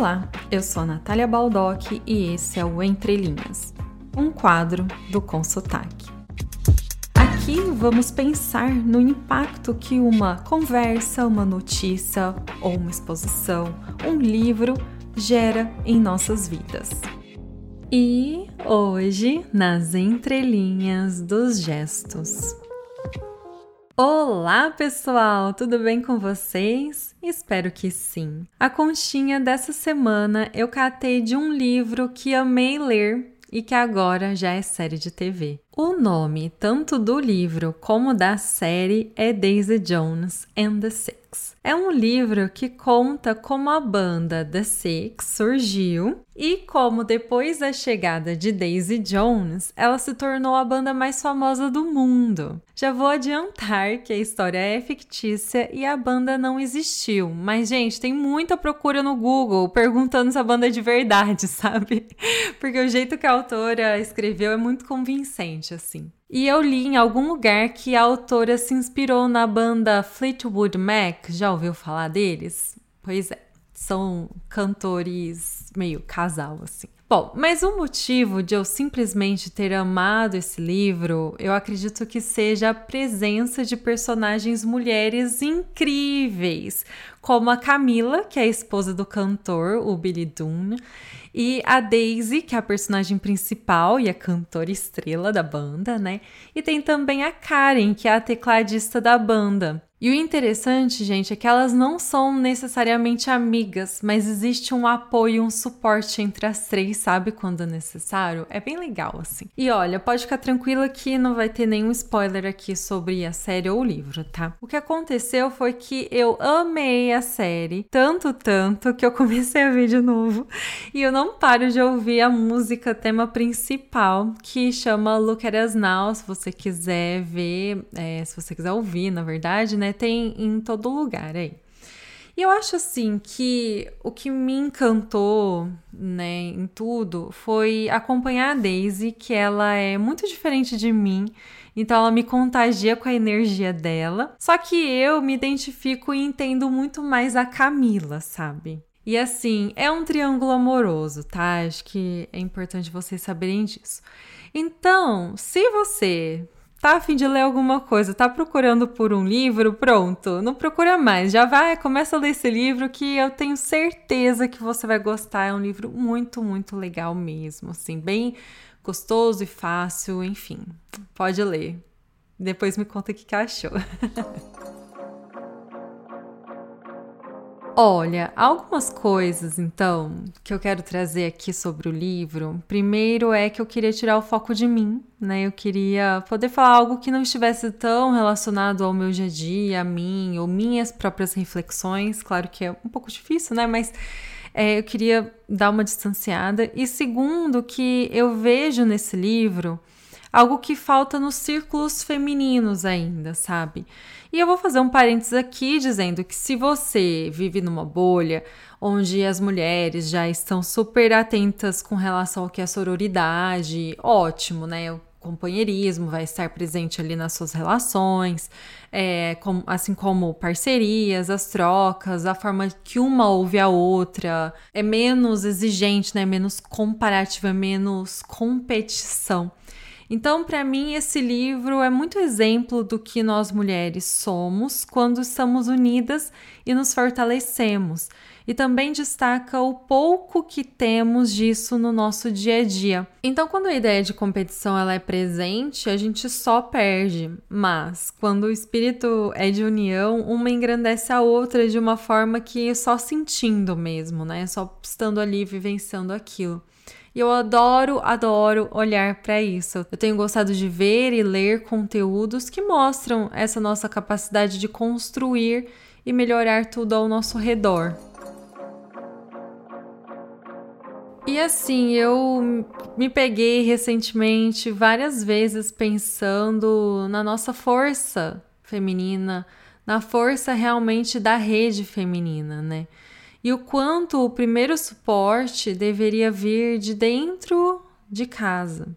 Olá, eu sou Natália Baldock e esse é o Entre Linhas, um quadro do Consotaque. Aqui vamos pensar no impacto que uma conversa, uma notícia ou uma exposição, um livro gera em nossas vidas. E hoje, nas entrelinhas dos gestos. Olá, pessoal! Tudo bem com vocês? Espero que sim. A conchinha dessa semana eu catei de um livro que amei ler e que agora já é série de TV. O nome tanto do livro como da série é Daisy Jones and the Six. É um livro que conta como a banda The Six surgiu e como depois da chegada de Daisy Jones, ela se tornou a banda mais famosa do mundo. Já vou adiantar que a história é fictícia e a banda não existiu, mas gente, tem muita procura no Google perguntando se a banda é de verdade, sabe? Porque o jeito que a autora escreveu é muito convincente assim. E eu li em algum lugar que a autora se inspirou na banda Fleetwood Mac. Já ouviu falar deles? Pois é, são cantores meio casal assim. Bom, mas o motivo de eu simplesmente ter amado esse livro, eu acredito que seja a presença de personagens mulheres incríveis, como a Camila, que é a esposa do cantor, o Billy Dunn, e a Daisy, que é a personagem principal e a cantora estrela da banda, né? E tem também a Karen, que é a tecladista da banda. E o interessante, gente, é que elas não são necessariamente amigas, mas existe um apoio, um suporte entre as três, sabe? Quando necessário. É bem legal, assim. E olha, pode ficar tranquila que não vai ter nenhum spoiler aqui sobre a série ou o livro, tá? O que aconteceu foi que eu amei a série, tanto, tanto, que eu comecei a ver de novo. E eu não paro de ouvir a música, tema principal, que chama Look at Us Now, se você quiser ver, é, se você quiser ouvir, na verdade, né? Tem em todo lugar aí. E eu acho assim que o que me encantou, né, em tudo foi acompanhar a Daisy, que ela é muito diferente de mim. Então ela me contagia com a energia dela. Só que eu me identifico e entendo muito mais a Camila, sabe? E assim, é um triângulo amoroso, tá? Acho que é importante vocês saberem disso. Então, se você Tá a fim de ler alguma coisa, tá procurando por um livro, pronto, não procura mais, já vai, começa a ler esse livro que eu tenho certeza que você vai gostar. É um livro muito, muito legal mesmo, assim, bem gostoso e fácil, enfim. Pode ler. Depois me conta o que achou. Olha, algumas coisas então que eu quero trazer aqui sobre o livro. Primeiro é que eu queria tirar o foco de mim, né? Eu queria poder falar algo que não estivesse tão relacionado ao meu dia a dia, a mim, ou minhas próprias reflexões. Claro que é um pouco difícil, né? Mas é, eu queria dar uma distanciada. E segundo, que eu vejo nesse livro algo que falta nos círculos femininos ainda, sabe? E eu vou fazer um parênteses aqui dizendo que se você vive numa bolha onde as mulheres já estão super atentas com relação ao que é sororidade, ótimo, né? O companheirismo vai estar presente ali nas suas relações, é, com, assim como parcerias, as trocas, a forma que uma ouve a outra, é menos exigente, né? Menos comparativa, menos competição. Então, para mim, esse livro é muito exemplo do que nós mulheres somos quando estamos unidas e nos fortalecemos. E também destaca o pouco que temos disso no nosso dia a dia. Então, quando a ideia de competição ela é presente, a gente só perde. Mas quando o espírito é de união, uma engrandece a outra de uma forma que só sentindo mesmo, né? Só estando ali vivenciando aquilo. E eu adoro, adoro olhar para isso. Eu tenho gostado de ver e ler conteúdos que mostram essa nossa capacidade de construir e melhorar tudo ao nosso redor. E assim, eu me peguei recentemente várias vezes pensando na nossa força feminina, na força realmente da rede feminina, né? e o quanto o primeiro suporte deveria vir de dentro de casa.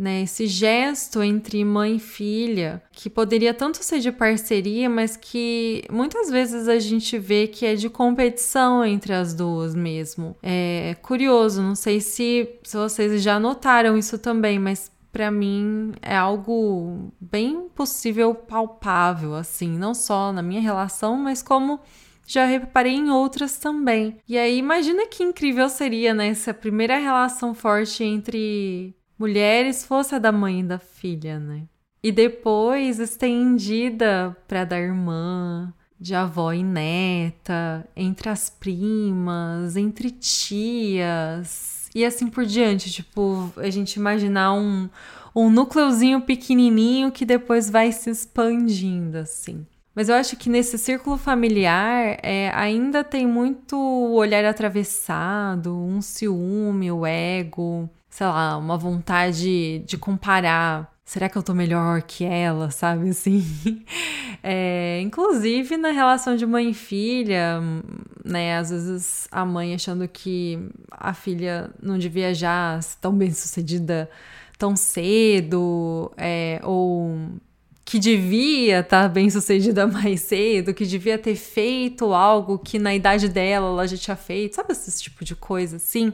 Né? Esse gesto entre mãe e filha, que poderia tanto ser de parceria, mas que muitas vezes a gente vê que é de competição entre as duas mesmo. É curioso, não sei se, se vocês já notaram isso também, mas para mim é algo bem possível palpável, assim, não só na minha relação, mas como já reparei em outras também. E aí, imagina que incrível seria, né, se a primeira relação forte entre mulheres fosse a da mãe e da filha, né? E depois estendida para da irmã, de avó e neta, entre as primas, entre tias e assim por diante. Tipo, a gente imaginar um, um núcleozinho pequenininho que depois vai se expandindo, assim. Mas eu acho que nesse círculo familiar é, ainda tem muito olhar atravessado, um ciúme, o ego, sei lá, uma vontade de comparar. Será que eu tô melhor que ela, sabe assim? É, inclusive na relação de mãe e filha, né? Às vezes a mãe achando que a filha não devia já ser tão bem sucedida tão cedo, é, ou que devia estar tá bem sucedida mais cedo, que devia ter feito algo que na idade dela ela já tinha feito, sabe esse tipo de coisa assim?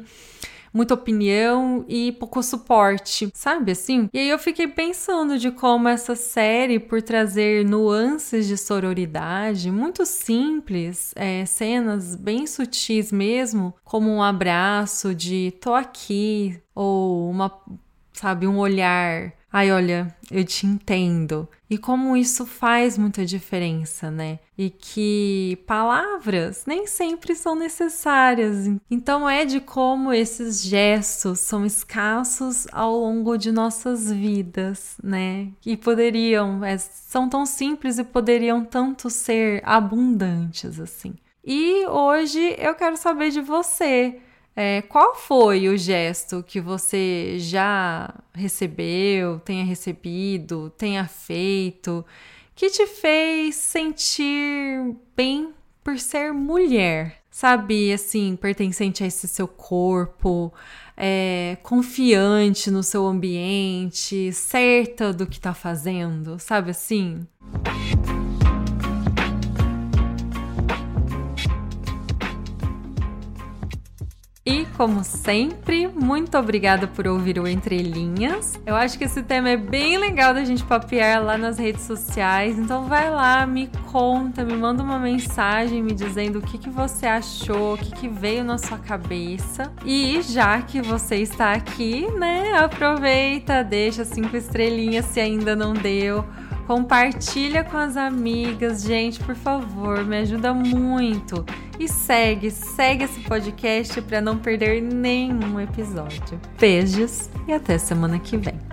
Muita opinião e pouco suporte, sabe assim? E aí eu fiquei pensando de como essa série, por trazer nuances de sororidade muito simples, é, cenas bem sutis mesmo, como um abraço de tô aqui, ou uma, sabe, um olhar ai, olha, eu te entendo. E como isso faz muita diferença, né? E que palavras nem sempre são necessárias. Então é de como esses gestos são escassos ao longo de nossas vidas, né? E poderiam, é, são tão simples e poderiam tanto ser abundantes assim. E hoje eu quero saber de você. É, qual foi o gesto que você já recebeu, tenha recebido, tenha feito, que te fez sentir bem por ser mulher? Sabe, assim, pertencente a esse seu corpo, é, confiante no seu ambiente, certa do que tá fazendo, sabe assim? Como sempre, muito obrigada por ouvir o Entre Linhas. Eu acho que esse tema é bem legal da gente papear lá nas redes sociais. Então vai lá, me conta, me manda uma mensagem me dizendo o que, que você achou, o que, que veio na sua cabeça. E já que você está aqui, né, aproveita, deixa cinco estrelinhas se ainda não deu Compartilha com as amigas, gente, por favor, me ajuda muito. E segue, segue esse podcast para não perder nenhum episódio. Beijos e até semana que vem.